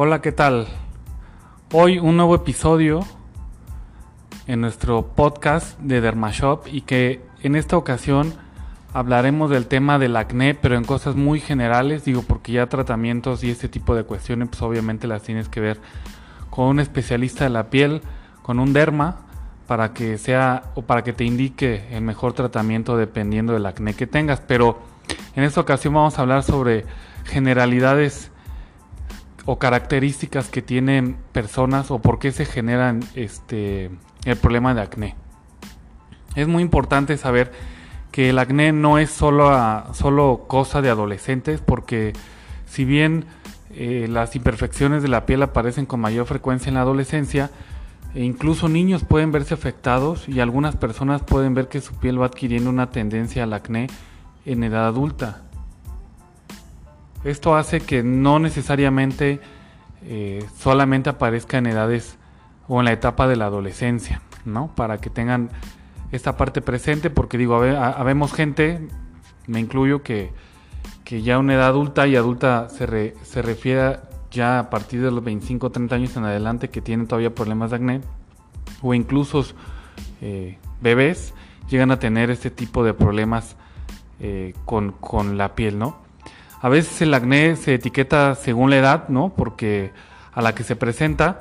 Hola, ¿qué tal? Hoy un nuevo episodio en nuestro podcast de Dermashop y que en esta ocasión hablaremos del tema del acné, pero en cosas muy generales, digo, porque ya tratamientos y este tipo de cuestiones, pues obviamente las tienes que ver con un especialista de la piel, con un derma, para que sea o para que te indique el mejor tratamiento dependiendo del acné que tengas. Pero en esta ocasión vamos a hablar sobre generalidades o características que tienen personas o por qué se generan este el problema de acné. Es muy importante saber que el acné no es solo, solo cosa de adolescentes porque si bien eh, las imperfecciones de la piel aparecen con mayor frecuencia en la adolescencia, e incluso niños pueden verse afectados y algunas personas pueden ver que su piel va adquiriendo una tendencia al acné en edad adulta. Esto hace que no necesariamente eh, solamente aparezca en edades o en la etapa de la adolescencia, ¿no? Para que tengan esta parte presente, porque digo, habemos gente, me incluyo, que, que ya una edad adulta y adulta se, se refiere ya a partir de los 25 o 30 años en adelante que tienen todavía problemas de acné, o incluso eh, bebés llegan a tener este tipo de problemas eh, con, con la piel, ¿no? A veces el acné se etiqueta según la edad, ¿no? Porque a la que se presenta,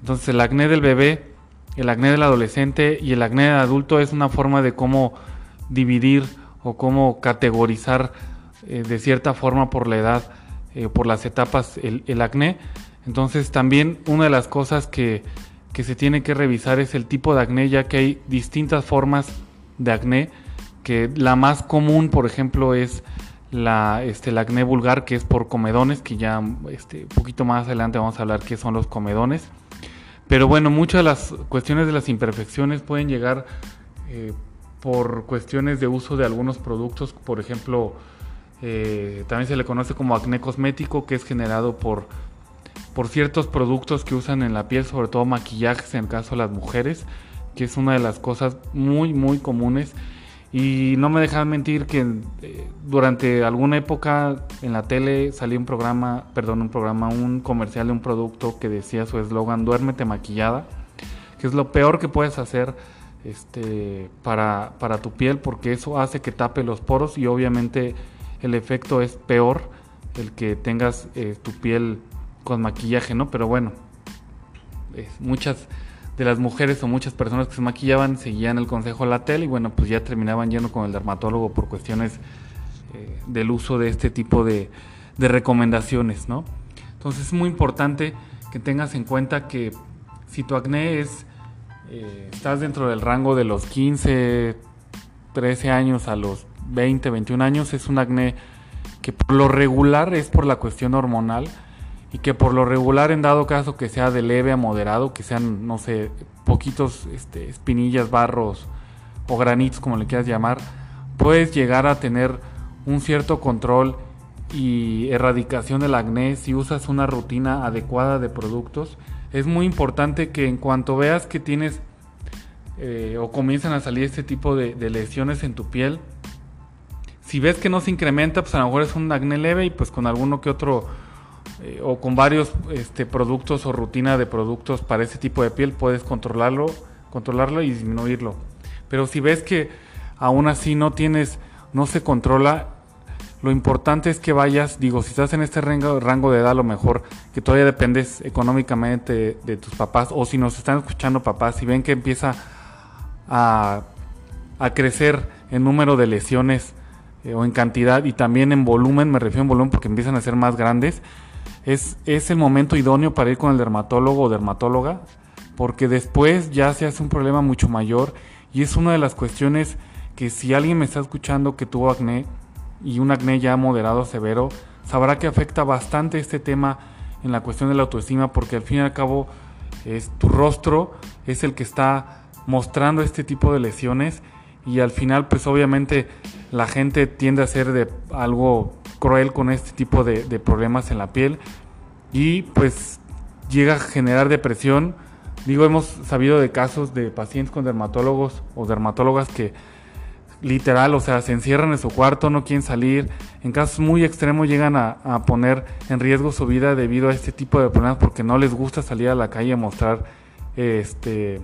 entonces el acné del bebé, el acné del adolescente y el acné del adulto es una forma de cómo dividir o cómo categorizar eh, de cierta forma por la edad, eh, por las etapas el, el, acné. Entonces también una de las cosas que, que se tiene que revisar es el tipo de acné, ya que hay distintas formas de acné, que la más común, por ejemplo, es la, este, acné vulgar, que es por comedones, que ya este, un poquito más adelante vamos a hablar qué son los comedones. Pero bueno, muchas de las cuestiones de las imperfecciones pueden llegar eh, por cuestiones de uso de algunos productos, por ejemplo, eh, también se le conoce como acné cosmético, que es generado por, por ciertos productos que usan en la piel, sobre todo maquillajes en el caso de las mujeres, que es una de las cosas muy, muy comunes y no me dejan mentir que eh, durante alguna época en la tele salía un programa, perdón, un programa, un comercial de un producto que decía su eslogan, duérmete maquillada, que es lo peor que puedes hacer este, para, para tu piel porque eso hace que tape los poros y obviamente el efecto es peor el que tengas eh, tu piel con maquillaje, ¿no? Pero bueno, muchas de las mujeres o muchas personas que se maquillaban seguían el consejo de la tele y bueno, pues ya terminaban yendo con el dermatólogo por cuestiones eh, del uso de este tipo de, recomendaciones, ¿no? Entonces es muy importante que tengas en cuenta que si tu acné es, eh, estás dentro del rango de los 15, 13 años a los 20, 21 años, es un acné que por lo regular es por la cuestión hormonal, y que por lo regular en dado caso que sea de leve a moderado, que sean, no sé, poquitos este, espinillas, barros o granitos, como le quieras llamar, puedes llegar a tener un cierto control y erradicación del acné si usas una rutina adecuada de productos. Es muy importante que en cuanto veas que tienes eh, o comienzan a salir este tipo de, de lesiones en tu piel, si ves que no se incrementa, pues a lo mejor es un acné leve y pues con alguno que otro eh, o con varios este, productos o rutina de productos para ese tipo de piel puedes controlarlo, controlarlo y disminuirlo. Pero si ves que aún así no tienes, no se controla, lo importante es que vayas, digo, si estás en este rango, de edad, lo mejor que todavía dependes económicamente de, tus papás, o si nos están escuchando papás, y ven que empieza a, a crecer el número de lesiones eh, o en cantidad y también en volumen, me refiero en volumen porque empiezan a ser más grandes, es, el momento idóneo para ir con el dermatólogo o dermatóloga, porque después ya se hace un problema mucho mayor y es una de las cuestiones que si alguien me está escuchando que tuvo acné y un acné ya moderado severo, sabrá que afecta bastante este tema en la cuestión de la autoestima porque al fin y al cabo es tu rostro es el que está mostrando este tipo de lesiones y al final pues obviamente la gente tiende a ser de algo cruel con este tipo de, problemas en la piel y pues llega a generar depresión. Digo, hemos sabido de casos de pacientes con dermatólogos o dermatólogas que literal, o sea, se encierran en su cuarto, no quieren salir. En casos muy extremos llegan a, poner en riesgo su vida debido a este tipo de problemas porque no les gusta salir a la calle a mostrar este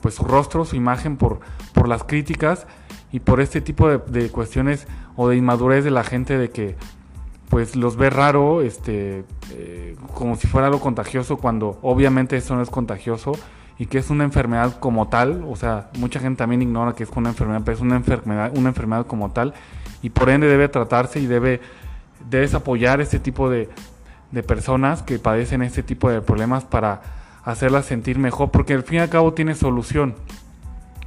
pues su rostro, su imagen por, por las críticas y por este tipo de, cuestiones o de inmadurez de la gente de que pues los ve raro, este, eh, como si fuera algo contagioso cuando obviamente eso no es contagioso y que es una enfermedad como tal, o sea, mucha gente también ignora que es una enfermedad, pero es una enfermedad, una enfermedad como tal, y por ende debe tratarse y debe debes apoyar este tipo de, de personas que padecen este tipo de problemas para hacerlas sentir mejor, porque al fin y al cabo tiene solución.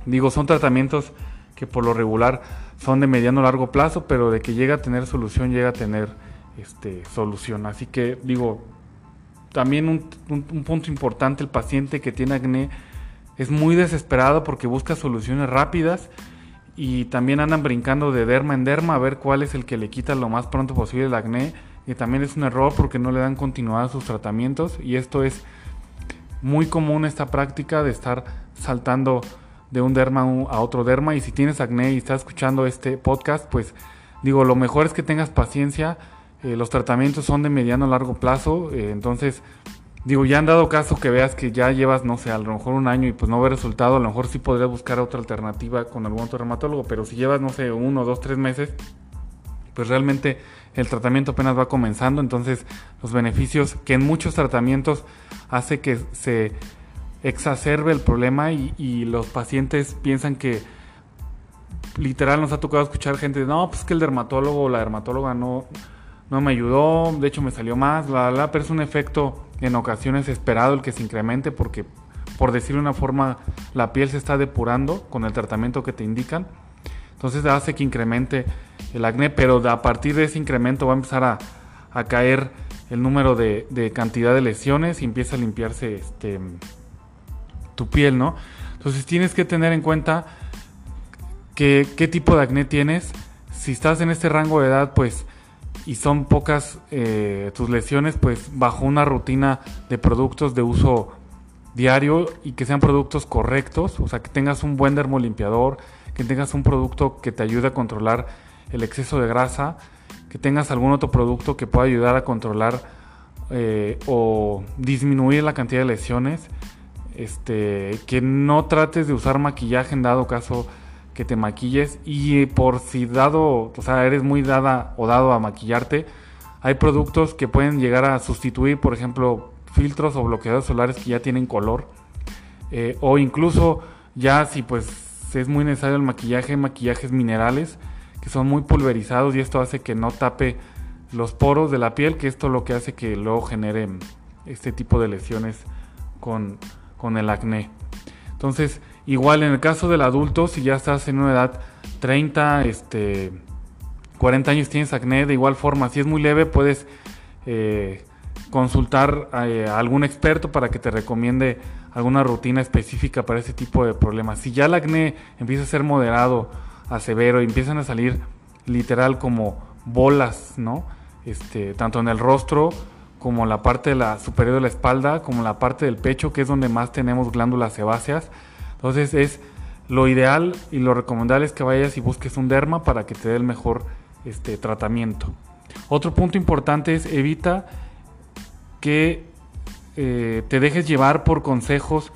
Digo, son tratamientos que por lo regular son de mediano largo plazo, pero de que llega a tener solución, llega a tener este, solución. Así que digo, también un, punto importante, el paciente que tiene acné es muy desesperado porque busca soluciones rápidas y también andan brincando de derma en derma a ver cuál es el que le quita lo más pronto posible el acné y también es un error porque no le dan continuidad a sus tratamientos y esto es muy común esta práctica de estar saltando de un derma a otro derma. Y si tienes acné y estás escuchando este podcast pues digo lo mejor es que tengas paciencia. Eh, los tratamientos son de mediano a largo plazo, eh, entonces digo, ya han dado caso que veas que ya llevas, no sé, a lo mejor un año y pues no ve resultado, a lo mejor sí podrías buscar otra alternativa con algún otro dermatólogo, pero si llevas, no sé, uno, dos, tres meses, pues realmente el tratamiento apenas va comenzando, entonces los beneficios que en muchos tratamientos hace que se exacerbe el problema y, los pacientes piensan que literal nos ha tocado escuchar gente, no, pues que el dermatólogo o la dermatóloga no no me ayudó, de hecho me salió más, la, la, pero es un efecto en ocasiones esperado el que se incremente porque, por decirlo de una forma, la piel se está depurando con el tratamiento que te indican. Entonces hace que incremente el acné, pero a partir de ese incremento va a empezar a, a caer el número de, cantidad de lesiones y empieza a limpiarse este, tu piel, ¿no? Entonces tienes que tener en cuenta que, qué tipo de acné tienes. Si estás en este rango de edad, pues y son pocas eh, tus lesiones, pues bajo una rutina de productos de uso diario y que sean productos correctos, o sea, que tengas un buen dermolimpiador, que tengas un producto que te ayude a controlar el exceso de grasa, que tengas algún otro producto que pueda ayudar a controlar eh, o disminuir la cantidad de lesiones, este, que no trates de usar maquillaje en dado caso que te maquilles y por si dado, o sea, eres muy dada o dado a maquillarte, hay productos que pueden llegar a sustituir, por ejemplo, filtros o bloqueadores solares que ya tienen color. Eh, o incluso ya si pues es muy necesario el maquillaje, maquillajes minerales que son muy pulverizados y esto hace que no tape los poros de la piel, que esto lo que hace que luego genere este tipo de lesiones con, con el acné. Entonces, Igual en el caso del adulto, si ya estás en una edad 30, este, 40 años tienes acné, de igual forma, si es muy leve, puedes eh, consultar eh, a algún experto para que te recomiende alguna rutina específica para ese tipo de problemas. Si ya el acné empieza a ser moderado a severo y empiezan a salir literal como bolas, ¿no? Este, tanto en el rostro como la parte superior de la espalda, como la parte del pecho, que es donde más tenemos glándulas sebáceas entonces es lo ideal y lo recomendable es que vayas y busques un derma para que te dé el mejor este, tratamiento. Otro punto importante es evita que eh, te dejes llevar por consejos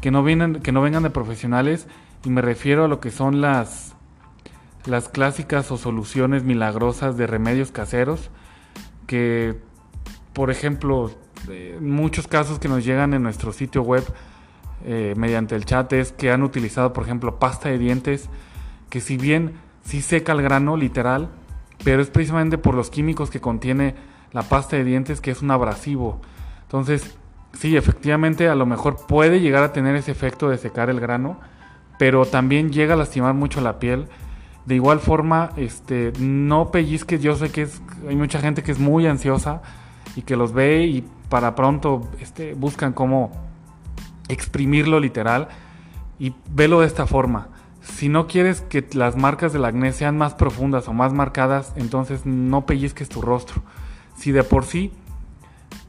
que no, vienen, que no vengan de profesionales y me refiero a lo que son las, las clásicas o soluciones milagrosas de remedios caseros que por ejemplo en muchos casos que nos llegan en nuestro sitio web eh, mediante el chat es que han utilizado, por ejemplo, pasta de dientes, que si bien sí seca el grano, literal, pero es precisamente por los químicos que contiene la pasta de dientes que es un abrasivo. Entonces, sí, efectivamente, a lo mejor puede llegar a tener ese efecto de secar el grano, pero también llega a lastimar mucho la piel. De igual forma, este, no pellizques. Yo sé que es, hay mucha gente que es muy ansiosa y que los ve y para pronto este, buscan cómo exprimirlo literal y velo de esta forma. Si no quieres que las marcas del acné sean más profundas o más marcadas, entonces no pellizques tu rostro. Si de por sí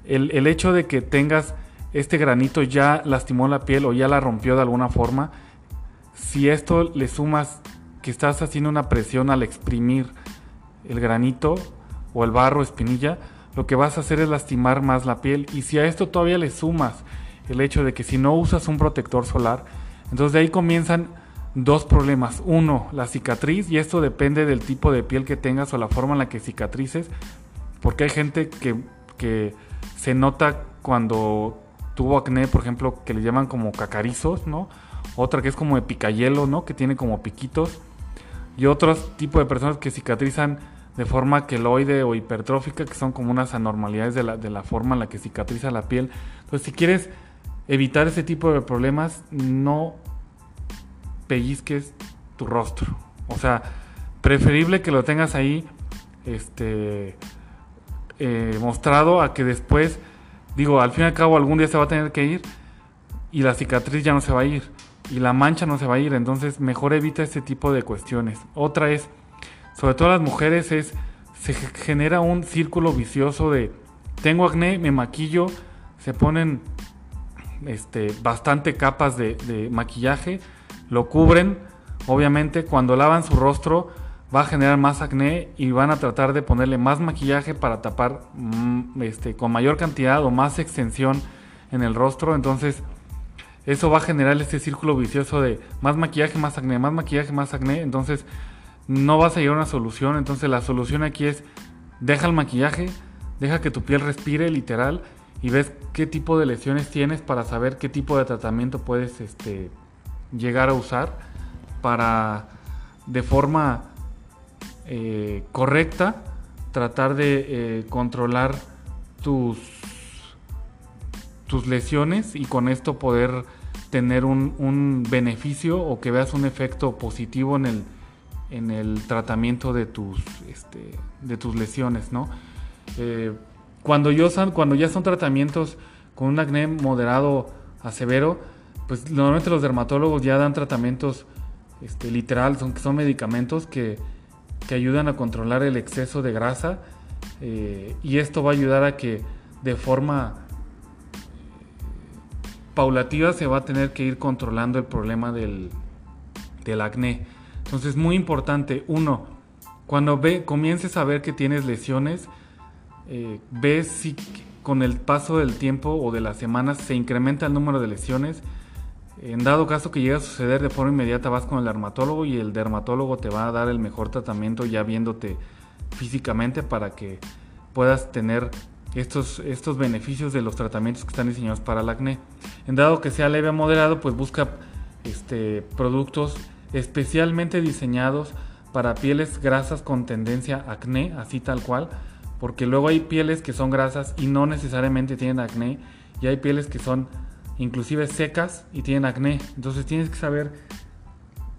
el, el hecho de que tengas este granito ya lastimó la piel o ya la rompió de alguna forma, si esto le sumas que estás haciendo una presión al exprimir el granito o el barro, espinilla, lo que vas a hacer es lastimar más la piel. Y si a esto todavía le sumas el hecho de que si no usas un protector solar, entonces de ahí comienzan dos problemas. Uno, la cicatriz, y esto depende del tipo de piel que tengas o la forma en la que cicatrices, porque hay gente que, que se nota cuando tuvo acné, por ejemplo, que le llaman como cacarizos, ¿no? Otra que es como de picayelo, ¿no? Que tiene como piquitos. Y otros tipo de personas que cicatrizan de forma queloide o hipertrófica, que son como unas anormalidades de la, de la forma en la que cicatriza la piel. Entonces, si quieres evitar ese tipo de problemas, no pellizques tu rostro. O sea, preferible que lo tengas ahí este, eh, mostrado a que después, digo, al fin y al cabo algún día se va a tener que ir y la cicatriz ya no se va a ir y la mancha no se va a ir. Entonces, mejor evita este tipo de cuestiones. Otra es, sobre todo las mujeres, es se genera un círculo vicioso de tengo acné, me maquillo, se ponen este, bastante capas de, maquillaje, lo cubren, obviamente cuando lavan su rostro va a generar más acné y van a tratar de ponerle más maquillaje para tapar mm, este, con mayor cantidad o más extensión en el rostro, entonces eso va a generar este círculo vicioso de más maquillaje, más acné, más maquillaje, más acné, entonces no vas a llegar a una solución, entonces la solución aquí es deja el maquillaje, deja que tu piel respire literal y ves qué tipo de lesiones tienes para saber qué tipo de tratamiento puedes este, llegar a usar para de forma eh, correcta tratar de eh, controlar tus, tus lesiones y con esto poder tener un, beneficio o que veas un efecto positivo en el, en el tratamiento de tus, este, de tus lesiones, ¿no? Eh, cuando, yo cuando ya son tratamientos con un acné moderado a severo, pues normalmente los dermatólogos ya dan tratamientos este, literal, son, son medicamentos que, que ayudan a controlar el exceso de grasa eh, y esto va a ayudar a que de forma paulativa se va a tener que ir controlando el problema del, del acné. Entonces es muy importante, uno, cuando ve, comiences a ver que tienes lesiones, eh, ves si con el paso del tiempo o de las semanas se incrementa el número de lesiones. En dado caso que llegue a suceder de forma inmediata, vas con el dermatólogo y el dermatólogo te va a dar el mejor tratamiento ya viéndote físicamente para que puedas tener estos, estos beneficios de los tratamientos que están diseñados para el acné. En dado que sea leve o moderado, pues busca este, productos especialmente diseñados para pieles grasas con tendencia acné, así tal cual, porque luego hay pieles que son grasas y no necesariamente tienen acné, y hay pieles que son inclusive secas y tienen acné. Entonces tienes que saber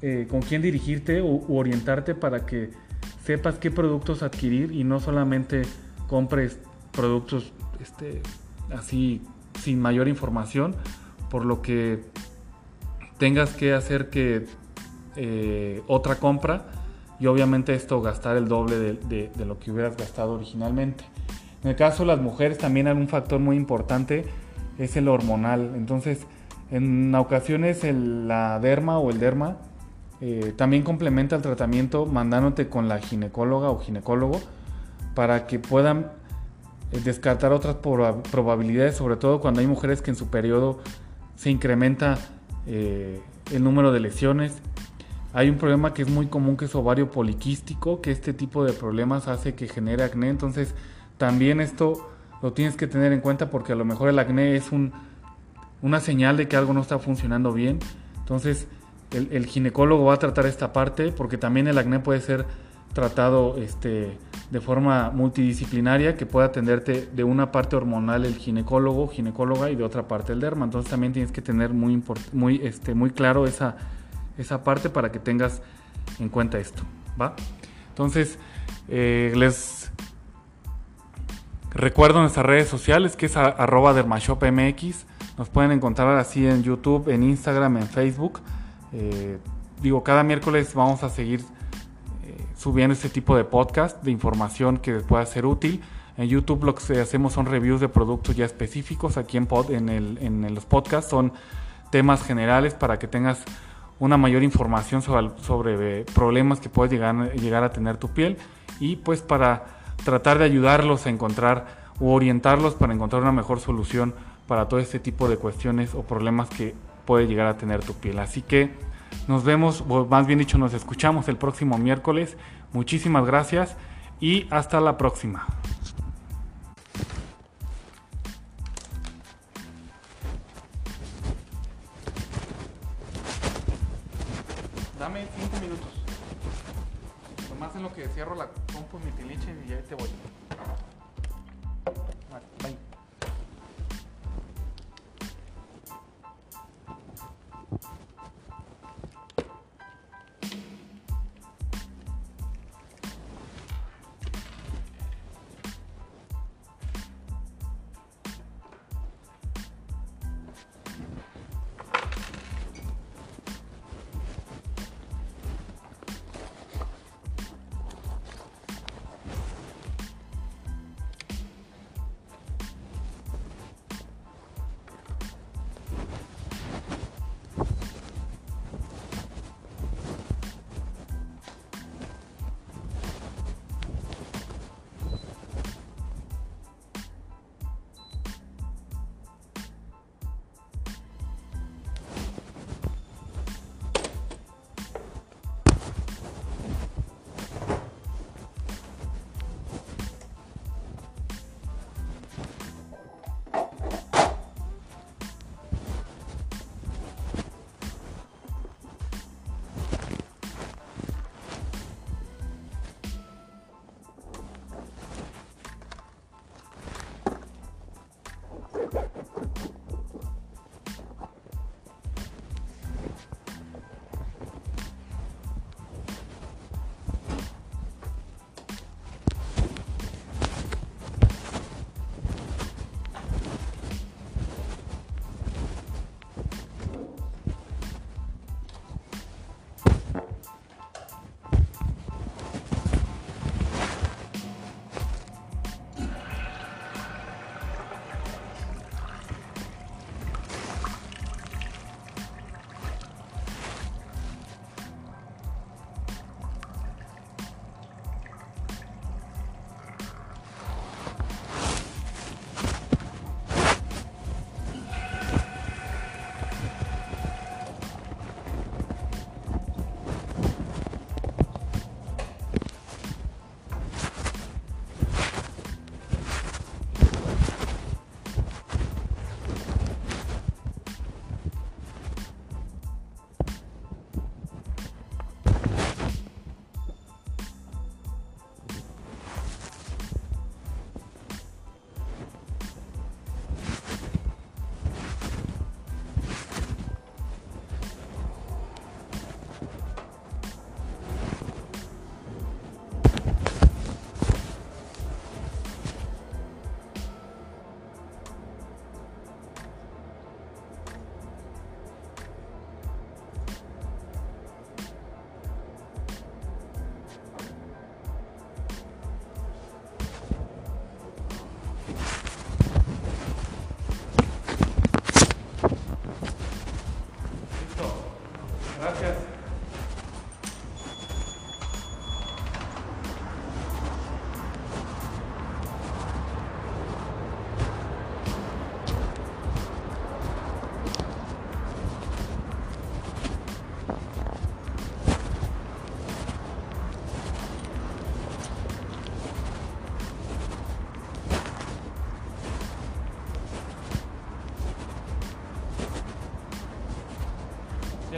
eh, con quién dirigirte o, u orientarte para que sepas qué productos adquirir y no solamente compres productos este, así sin mayor información, por lo que tengas que hacer que eh, otra compra y obviamente esto gastar el doble de, lo que hubieras gastado originalmente. En el caso de las mujeres también hay un factor muy importante, es el hormonal. Entonces, en ocasiones el, la derma o el derma eh, también complementa el tratamiento mandándote con la ginecóloga o ginecólogo para que puedan eh, descartar otras probabilidades, sobre todo cuando hay mujeres que en su periodo se incrementa eh, el número de lesiones hay un problema que es muy común que es ovario poliquístico, que este tipo de problemas hace que genere acné. Entonces, también esto lo tienes que tener en cuenta porque a lo mejor el acné es un, una señal de que algo no está funcionando bien. Entonces, el, ginecólogo va a tratar esta parte porque también el acné puede ser tratado este, de forma multidisciplinaria que pueda atenderte de una parte hormonal el ginecólogo, ginecóloga y de otra parte el derma. Entonces también tienes que tener muy, muy, este, muy claro esa, esa parte para que tengas en cuenta esto, ¿va? Entonces, eh, les recuerdo nuestras redes sociales, que es arroba dermashopmx. Nos pueden encontrar así en YouTube, en Instagram, en Facebook. Eh, digo, cada miércoles vamos a seguir eh, subiendo este tipo de podcast, de información que pueda ser útil. En YouTube lo que hacemos son reviews de productos ya específicos. Aquí en, en, el, en los podcasts son temas generales para que tengas una mayor información sobre, eh, problemas que puedes llegar, llegar a tener tu piel y pues para tratar de ayudarlos a encontrar o orientarlos para encontrar una mejor solución para todo este tipo de cuestiones o problemas que puede llegar a tener tu piel. Así que nos vemos, o más bien dicho, nos escuchamos el próximo miércoles. Muchísimas gracias y hasta la próxima. Cierro la compu mi tiliche y ya te voy.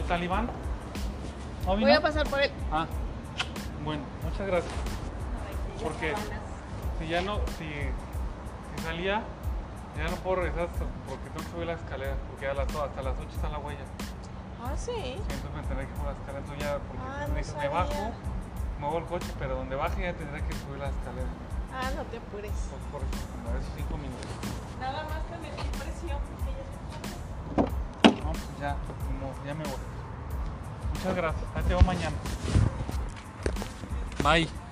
Talibán? ¿No Voy a pasar por él. Ah, bueno, muchas gracias. Porque si ya no, si, si salía, ya no puedo regresar porque tengo que subir la escalera, porque a las, hasta las 8 está la huella. Ah, sí. Sí, entonces me tendré que subir la escalera, entonces ya, porque Ah, me, no me bajo, muevo el coche, pero donde baje ya tendré que subir la escalera. Ah, no te apures. Por, por eso, como esos 5 minutos. Nada más que me di presión porque ya No, pues ya, modo, ya me voy. Muchas gracias, ahí te veo mañana. Bye.